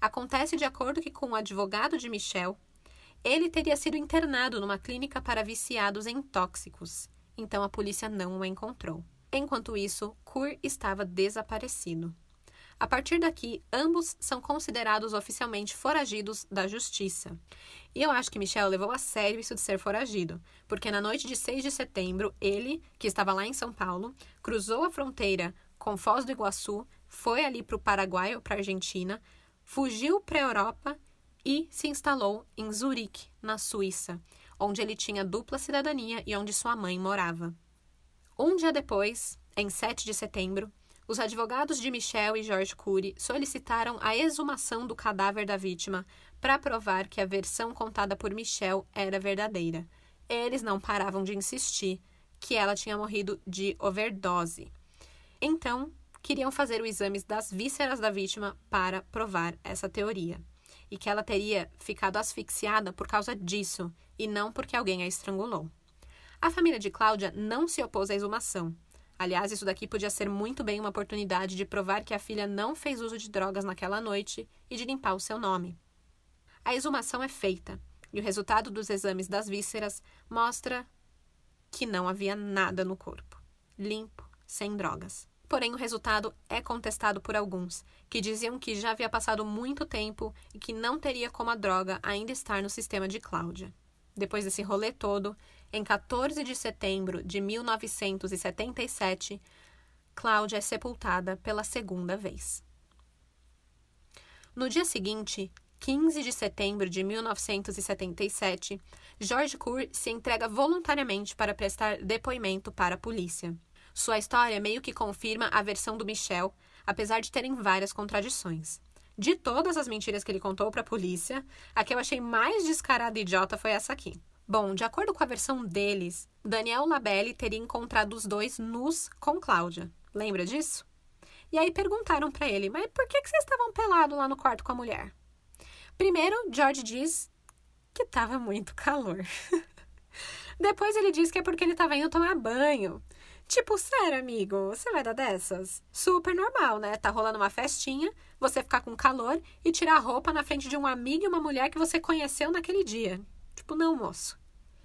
Acontece de acordo que com o advogado de Michel, ele teria sido internado numa clínica para viciados em tóxicos, então a polícia não o encontrou. Enquanto isso, Cour estava desaparecido. A partir daqui, ambos são considerados oficialmente foragidos da justiça. E eu acho que Michel levou a sério isso de ser foragido, porque na noite de 6 de setembro, ele, que estava lá em São Paulo, cruzou a fronteira com Foz do Iguaçu, foi ali para o Paraguai ou para a Argentina, fugiu para a Europa e se instalou em Zurique, na Suíça, onde ele tinha dupla cidadania e onde sua mãe morava. Um dia depois, em 7 de setembro, os advogados de Michel e George Cury solicitaram a exumação do cadáver da vítima para provar que a versão contada por Michel era verdadeira. Eles não paravam de insistir que ela tinha morrido de overdose. Então, queriam fazer os exames das vísceras da vítima para provar essa teoria. E que ela teria ficado asfixiada por causa disso e não porque alguém a estrangulou. A família de Cláudia não se opôs à exumação Aliás, isso daqui podia ser muito bem uma oportunidade de provar que a filha não fez uso de drogas naquela noite e de limpar o seu nome. A exumação é feita e o resultado dos exames das vísceras mostra que não havia nada no corpo, limpo, sem drogas. Porém, o resultado é contestado por alguns, que diziam que já havia passado muito tempo e que não teria como a droga ainda estar no sistema de Cláudia. Depois desse rolê todo, em 14 de setembro de 1977, Cláudia é sepultada pela segunda vez. No dia seguinte, 15 de setembro de 1977, George Cour se entrega voluntariamente para prestar depoimento para a polícia. Sua história meio que confirma a versão do Michel, apesar de terem várias contradições. De todas as mentiras que ele contou para a polícia, a que eu achei mais descarada e idiota foi essa aqui. Bom, de acordo com a versão deles, Daniel Labelle teria encontrado os dois nus com Cláudia. Lembra disso? E aí perguntaram para ele: Mas por que, que vocês estavam pelados lá no quarto com a mulher? Primeiro, George diz que estava muito calor. (laughs) Depois ele diz que é porque ele estava indo tomar banho. Tipo, sério, amigo, você vai dar dessas? Super normal, né? Tá rolando uma festinha, você ficar com calor e tirar a roupa na frente de um amigo e uma mulher que você conheceu naquele dia. Tipo, não, moço.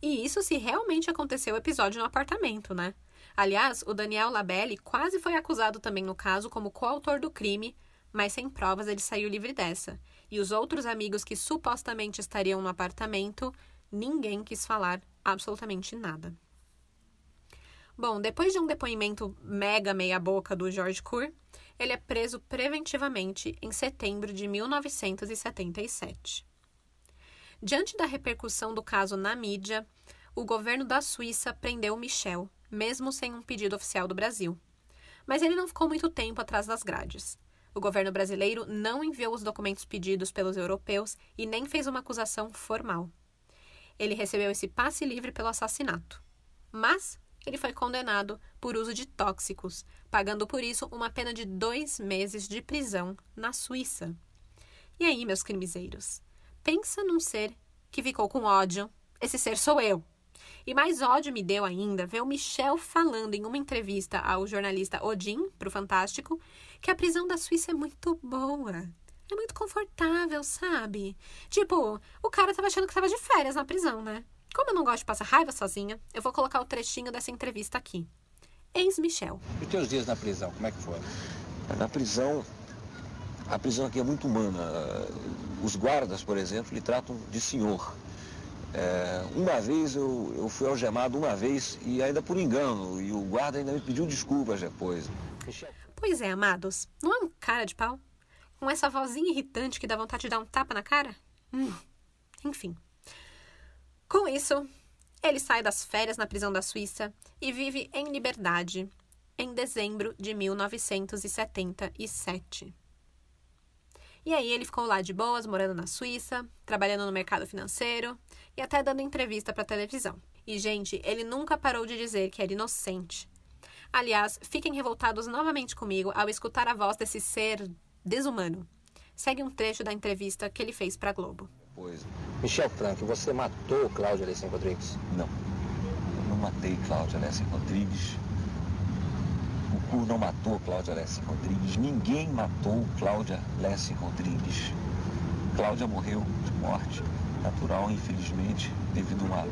E isso se realmente aconteceu o episódio no apartamento, né? Aliás, o Daniel Labelle quase foi acusado também no caso como coautor do crime, mas sem provas ele saiu livre dessa. E os outros amigos que supostamente estariam no apartamento, ninguém quis falar absolutamente nada. Bom, depois de um depoimento mega meia-boca do George Kur, ele é preso preventivamente em setembro de 1977. Diante da repercussão do caso na mídia, o governo da Suíça prendeu Michel, mesmo sem um pedido oficial do Brasil. Mas ele não ficou muito tempo atrás das grades. O governo brasileiro não enviou os documentos pedidos pelos europeus e nem fez uma acusação formal. Ele recebeu esse passe livre pelo assassinato. Mas ele foi condenado por uso de tóxicos, pagando por isso uma pena de dois meses de prisão na Suíça. E aí, meus crimezeiros? Pensa num ser que ficou com ódio. Esse ser sou eu. E mais ódio me deu ainda ver o Michel falando em uma entrevista ao jornalista Odin, pro Fantástico, que a prisão da Suíça é muito boa. É muito confortável, sabe? Tipo, o cara tava achando que tava de férias na prisão, né? Como eu não gosto de passar raiva sozinha, eu vou colocar o trechinho dessa entrevista aqui. Ex-Michel.
E os teus dias na prisão, como é que foi?
Na prisão, a prisão aqui é muito humana. Os guardas, por exemplo, lhe tratam de senhor. É, uma vez eu, eu fui algemado uma vez e ainda por engano, e o guarda ainda me pediu desculpas depois.
Pois é, amados, não é um cara de pau? Com essa vozinha irritante que dá vontade de dar um tapa na cara? Hum, enfim. Com isso, ele sai das férias na prisão da Suíça e vive em liberdade em dezembro de 1977. E aí ele ficou lá de boas, morando na Suíça, trabalhando no mercado financeiro e até dando entrevista para televisão. E gente, ele nunca parou de dizer que era inocente. Aliás, fiquem revoltados novamente comigo ao escutar a voz desse ser desumano. Segue um trecho da entrevista que ele fez para Globo.
Pois. Michel Frank, você matou Cláudia Alessim Rodrigues?
Não. Eu não matei Cláudia Alessim Rodrigues. Não matou Cláudia Alessim Rodrigues. Ninguém matou Cláudia Alessim Rodrigues. Cláudia morreu de morte natural, infelizmente, devido a uma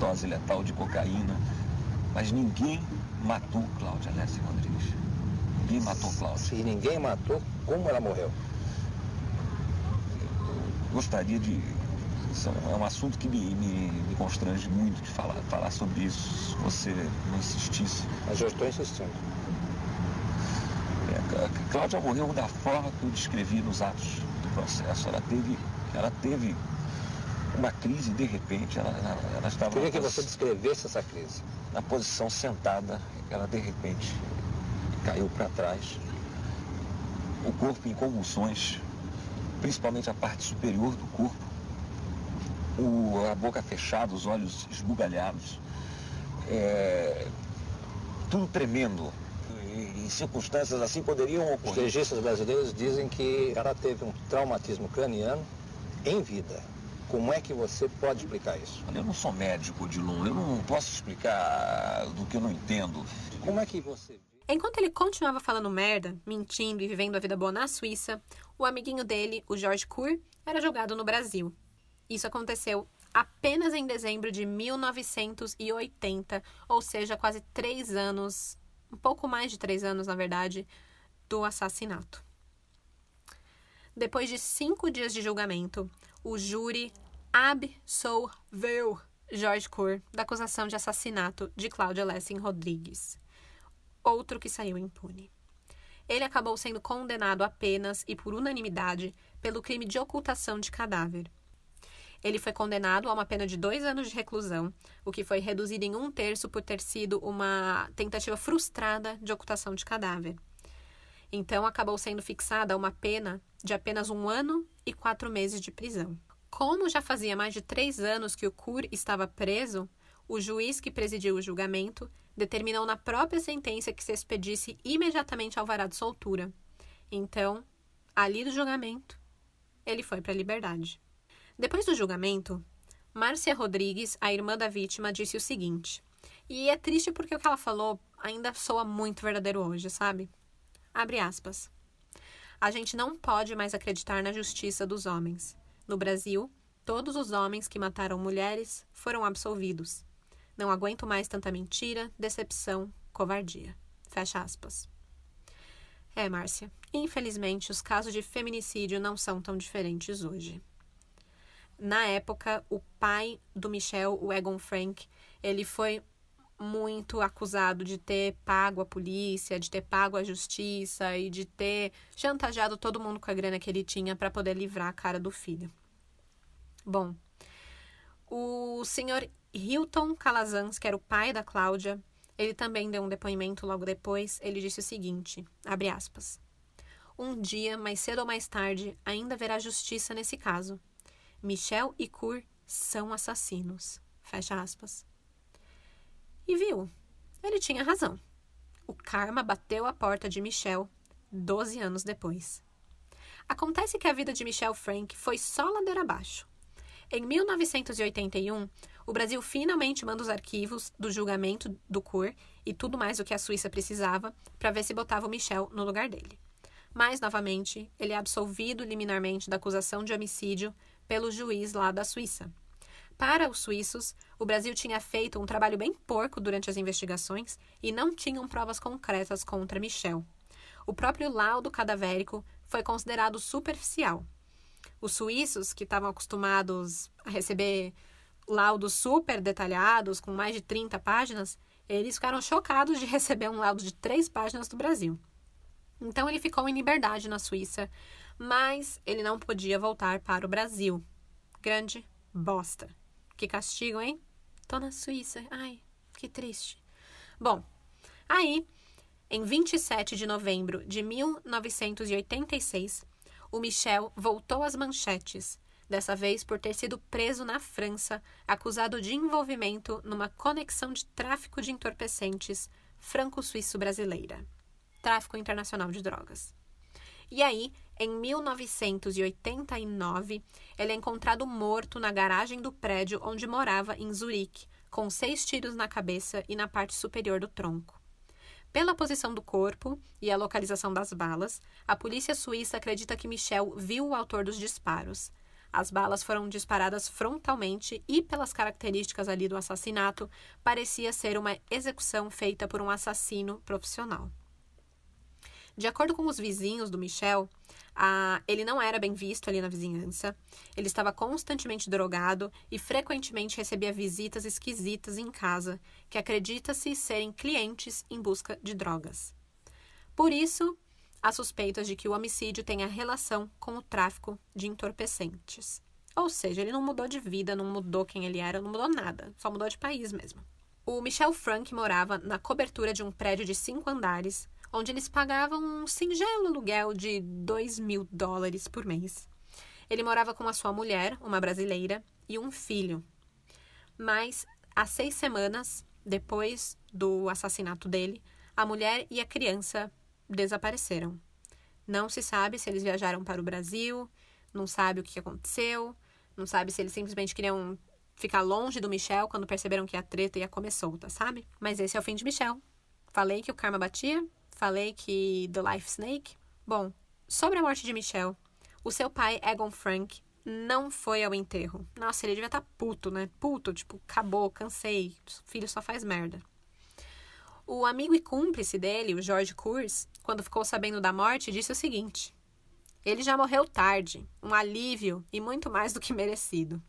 dose letal de cocaína. Mas ninguém matou Cláudia Alessim Rodrigues. Ninguém matou Cláudia.
Se ninguém matou, como ela morreu?
Eu gostaria de. É um assunto que me, me, me constrange muito de falar, falar sobre isso, se você não insistisse.
Mas eu estou insistindo.
Cláudia morreu da forma que eu descrevi nos atos do processo. Ela teve, ela teve uma crise de repente. Ela, ela, ela estava.
Queria que você descrevesse essa crise.
Na posição sentada, ela de repente caiu para trás. O corpo em convulsões, principalmente a parte superior do corpo, o, a boca fechada, os olhos esbugalhados, é, tudo tremendo. E, em circunstâncias assim poderiam
Os
ocorrer.
legistas brasileiros dizem que ela teve um traumatismo craniano em vida. Como é que você pode explicar isso?
Eu não sou médico, Dilon, eu não posso explicar do que eu não entendo.
Como é que você
Enquanto ele continuava falando merda, mentindo e vivendo a vida boa na Suíça, o amiguinho dele, o George Kur, era jogado no Brasil. Isso aconteceu apenas em dezembro de 1980, ou seja, quase três anos, um pouco mais de três anos, na verdade, do assassinato. Depois de cinco dias de julgamento, o júri absolveu George Kur da acusação de assassinato de Cláudia Lessing Rodrigues outro que saiu impune. Ele acabou sendo condenado apenas e por unanimidade pelo crime de ocultação de cadáver. Ele foi condenado a uma pena de dois anos de reclusão, o que foi reduzido em um terço por ter sido uma tentativa frustrada de ocultação de cadáver. Então, acabou sendo fixada uma pena de apenas um ano e quatro meses de prisão. Como já fazia mais de três anos que o Kur estava preso, o juiz que presidiu o julgamento determinou na própria sentença que se expedisse imediatamente alvará de soltura. Então, ali do julgamento, ele foi para a liberdade. Depois do julgamento, Márcia Rodrigues, a irmã da vítima, disse o seguinte, e é triste porque o que ela falou ainda soa muito verdadeiro hoje, sabe? Abre aspas. A gente não pode mais acreditar na justiça dos homens. No Brasil, todos os homens que mataram mulheres foram absolvidos. Não aguento mais tanta mentira, decepção, covardia. Fecha aspas. É, Márcia, infelizmente os casos de feminicídio não são tão diferentes hoje. Na época, o pai do Michel, o Egon Frank, ele foi muito acusado de ter pago a polícia, de ter pago a justiça e de ter chantageado todo mundo com a grana que ele tinha para poder livrar a cara do filho. Bom, o senhor Hilton Calazans, que era o pai da Cláudia, ele também deu um depoimento logo depois. Ele disse o seguinte: abre aspas. Um dia, mais cedo ou mais tarde, ainda haverá justiça nesse caso. Michel e Cour são assassinos. Fecha aspas. E viu, ele tinha razão. O karma bateu a porta de Michel 12 anos depois. Acontece que a vida de Michel Frank foi só ladeira abaixo. Em 1981, o Brasil finalmente manda os arquivos do julgamento do CUR e tudo mais o que a Suíça precisava para ver se botava o Michel no lugar dele. Mas, novamente, ele é absolvido liminarmente da acusação de homicídio pelo juiz lá da Suíça. Para os suíços, o Brasil tinha feito um trabalho bem porco durante as investigações e não tinham provas concretas contra Michel. O próprio laudo cadavérico foi considerado superficial. Os suíços, que estavam acostumados a receber laudos super detalhados, com mais de 30 páginas, eles ficaram chocados de (laughs) receber um laudo de três páginas do Brasil. Então ele ficou em liberdade na Suíça, mas ele não podia voltar para o Brasil. Grande bosta. Que castigo, hein? Tô na Suíça. Ai, que triste. Bom, aí, em 27 de novembro de 1986, o Michel voltou às manchetes, dessa vez por ter sido preso na França, acusado de envolvimento numa conexão de tráfico de entorpecentes franco-suíço-brasileira. Tráfico internacional de drogas. E aí, em 1989, ele é encontrado morto na garagem do prédio onde morava em Zurique, com seis tiros na cabeça e na parte superior do tronco. Pela posição do corpo e a localização das balas, a polícia suíça acredita que Michel viu o autor dos disparos. As balas foram disparadas frontalmente e, pelas características ali do assassinato, parecia ser uma execução feita por um assassino profissional. De acordo com os vizinhos do Michel, ele não era bem visto ali na vizinhança. Ele estava constantemente drogado e frequentemente recebia visitas esquisitas em casa, que acredita-se serem clientes em busca de drogas. Por isso, há suspeitas de que o homicídio tenha relação com o tráfico de entorpecentes. Ou seja, ele não mudou de vida, não mudou quem ele era, não mudou nada, só mudou de país mesmo. O Michel Frank morava na cobertura de um prédio de cinco andares, onde eles pagavam um singelo aluguel de 2 mil dólares por mês. Ele morava com a sua mulher, uma brasileira, e um filho. Mas, há seis semanas depois do assassinato dele, a mulher e a criança desapareceram. Não se sabe se eles viajaram para o Brasil, não sabe o que aconteceu, não sabe se eles simplesmente queriam ficar longe do Michel quando perceberam que a treta ia comer solta, sabe? Mas esse é o fim de Michel. Falei que o karma batia, falei que The Life Snake. Bom, sobre a morte de Michelle, o seu pai, Egon Frank, não foi ao enterro. Nossa, ele devia estar tá puto, né? Puto, tipo, acabou, cansei, filho só faz merda. O amigo e cúmplice dele, o George Kurz, quando ficou sabendo da morte, disse o seguinte: Ele já morreu tarde, um alívio e muito mais do que merecido.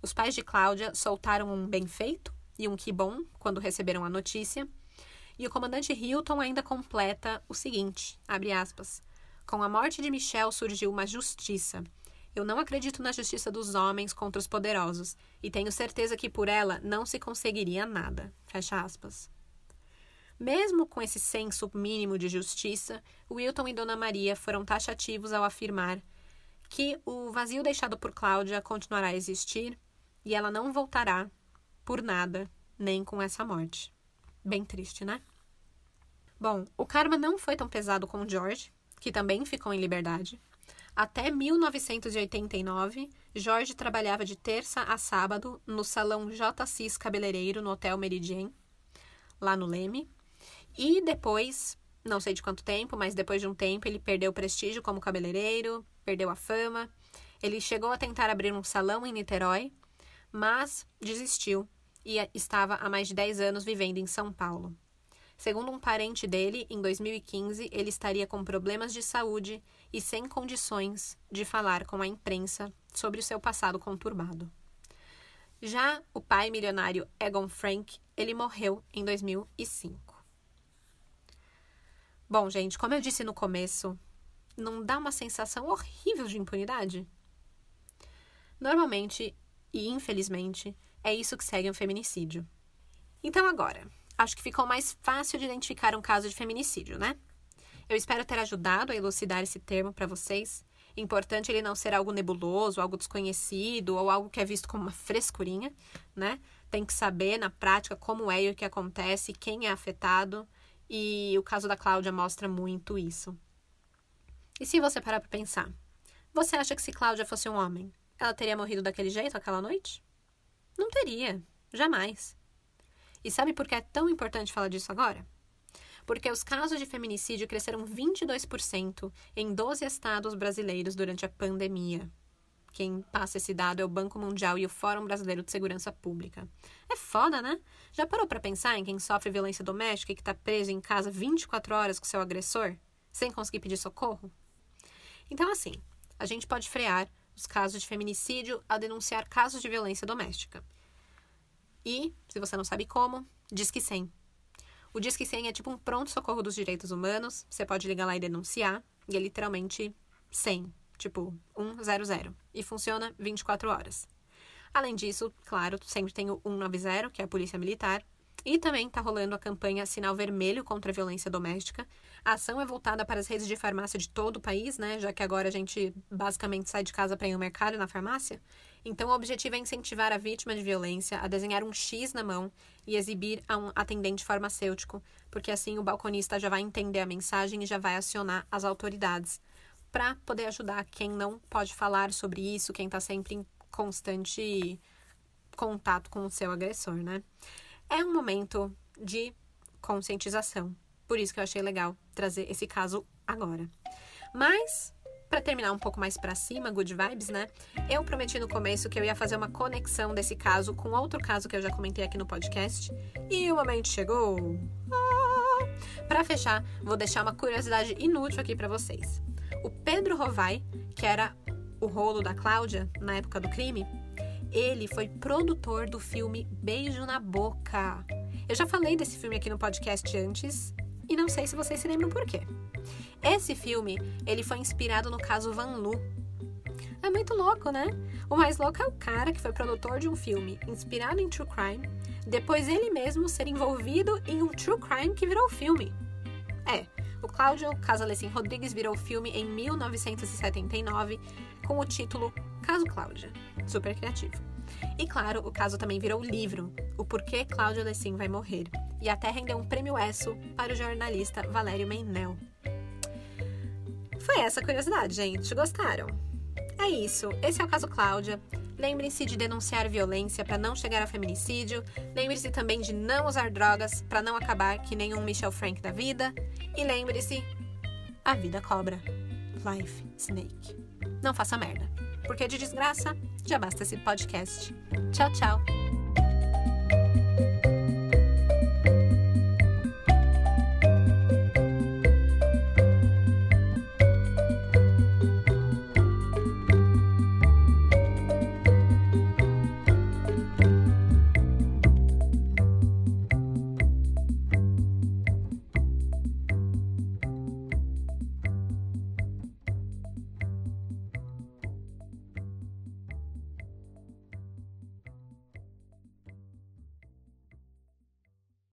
Os pais de Cláudia soltaram um bem feito e um que bom quando receberam a notícia, e o comandante Hilton ainda completa o seguinte, abre aspas, com a morte de Michel surgiu uma justiça. Eu não acredito na justiça dos homens contra os poderosos e tenho certeza que por ela não se conseguiria nada. Fecha aspas. Mesmo com esse senso mínimo de justiça, Wilton e Dona Maria foram taxativos ao afirmar que o vazio deixado por Cláudia continuará a existir e ela não voltará por nada, nem com essa morte. Bem triste, né? Bom, o karma não foi tão pesado com George, que também ficou em liberdade. Até 1989, Jorge trabalhava de terça a sábado no salão J. Cis Cabeleireiro no Hotel Meridien, lá no Leme. E depois, não sei de quanto tempo, mas depois de um tempo, ele perdeu o prestígio como cabeleireiro, perdeu a fama. Ele chegou a tentar abrir um salão em Niterói, mas desistiu e estava há mais de 10 anos vivendo em São Paulo. Segundo um parente dele, em 2015 ele estaria com problemas de saúde e sem condições de falar com a imprensa sobre o seu passado conturbado. Já o pai milionário Egon Frank, ele morreu em 2005. Bom, gente, como eu disse no começo, não dá uma sensação horrível de impunidade? Normalmente, e infelizmente, é isso que segue um feminicídio. Então agora, acho que ficou mais fácil de identificar um caso de feminicídio, né? Eu espero ter ajudado a elucidar esse termo para vocês. Importante ele não ser algo nebuloso, algo desconhecido ou algo que é visto como uma frescurinha, né? Tem que saber na prática como é e o que acontece, quem é afetado, e o caso da Cláudia mostra muito isso. E se você parar para pensar, você acha que se Cláudia fosse um homem, ela teria morrido daquele jeito aquela noite? Não teria, jamais. E sabe por que é tão importante falar disso agora? Porque os casos de feminicídio cresceram 22% em 12 estados brasileiros durante a pandemia. Quem passa esse dado é o Banco Mundial e o Fórum Brasileiro de Segurança Pública. É foda, né? Já parou para pensar em quem sofre violência doméstica e que está preso em casa 24 horas com seu agressor, sem conseguir pedir socorro? Então, assim, a gente pode frear os casos de feminicídio ao denunciar casos de violência doméstica. E, se você não sabe como, Disque 100. O Disque 100 é tipo um pronto-socorro dos direitos humanos. Você pode ligar lá e denunciar. E é literalmente 100, tipo 100. E funciona 24 horas. Além disso, claro, sempre tem o 190, que é a Polícia Militar, e também está rolando a campanha Sinal Vermelho contra a Violência Doméstica. A ação é voltada para as redes de farmácia de todo o país, né? Já que agora a gente basicamente sai de casa para ir ao mercado e na farmácia. Então, o objetivo é incentivar a vítima de violência a desenhar um X na mão e exibir a um atendente farmacêutico, porque assim o balconista já vai entender a mensagem e já vai acionar as autoridades para poder ajudar quem não pode falar sobre isso, quem está sempre em constante contato com o seu agressor, né? é um momento de conscientização. Por isso que eu achei legal trazer esse caso agora. Mas para terminar um pouco mais para cima, good vibes, né? Eu prometi no começo que eu ia fazer uma conexão desse caso com outro caso que eu já comentei aqui no podcast, e o momento chegou. Ah! Para fechar, vou deixar uma curiosidade inútil aqui para vocês. O Pedro Rovai, que era o rolo da Cláudia na época do crime, ele foi produtor do filme Beijo na Boca. Eu já falei desse filme aqui no podcast antes e não sei se vocês se lembram por quê. Esse filme, ele foi inspirado no caso Van Lu. É muito louco, né? O mais louco é o cara que foi produtor de um filme inspirado em true crime, depois ele mesmo ser envolvido em um true crime que virou filme. É, o Cláudio Casalessin Rodrigues virou filme em 1979 com o título Caso Cláudia. Super criativo. E claro, o caso também virou livro, O Porquê Cláudia Lessin Vai Morrer, e até rendeu um prêmio ESSO para o jornalista Valério Meinel. Foi essa a curiosidade, gente. Gostaram? É isso. Esse é o caso Cláudia. Lembre-se de denunciar violência para não chegar a feminicídio. Lembre-se também de não usar drogas para não acabar que nenhum Michel Frank da vida. E lembre-se: a vida cobra. Life Snake. Não faça merda porque de desgraça já basta esse podcast. Tchau, tchau!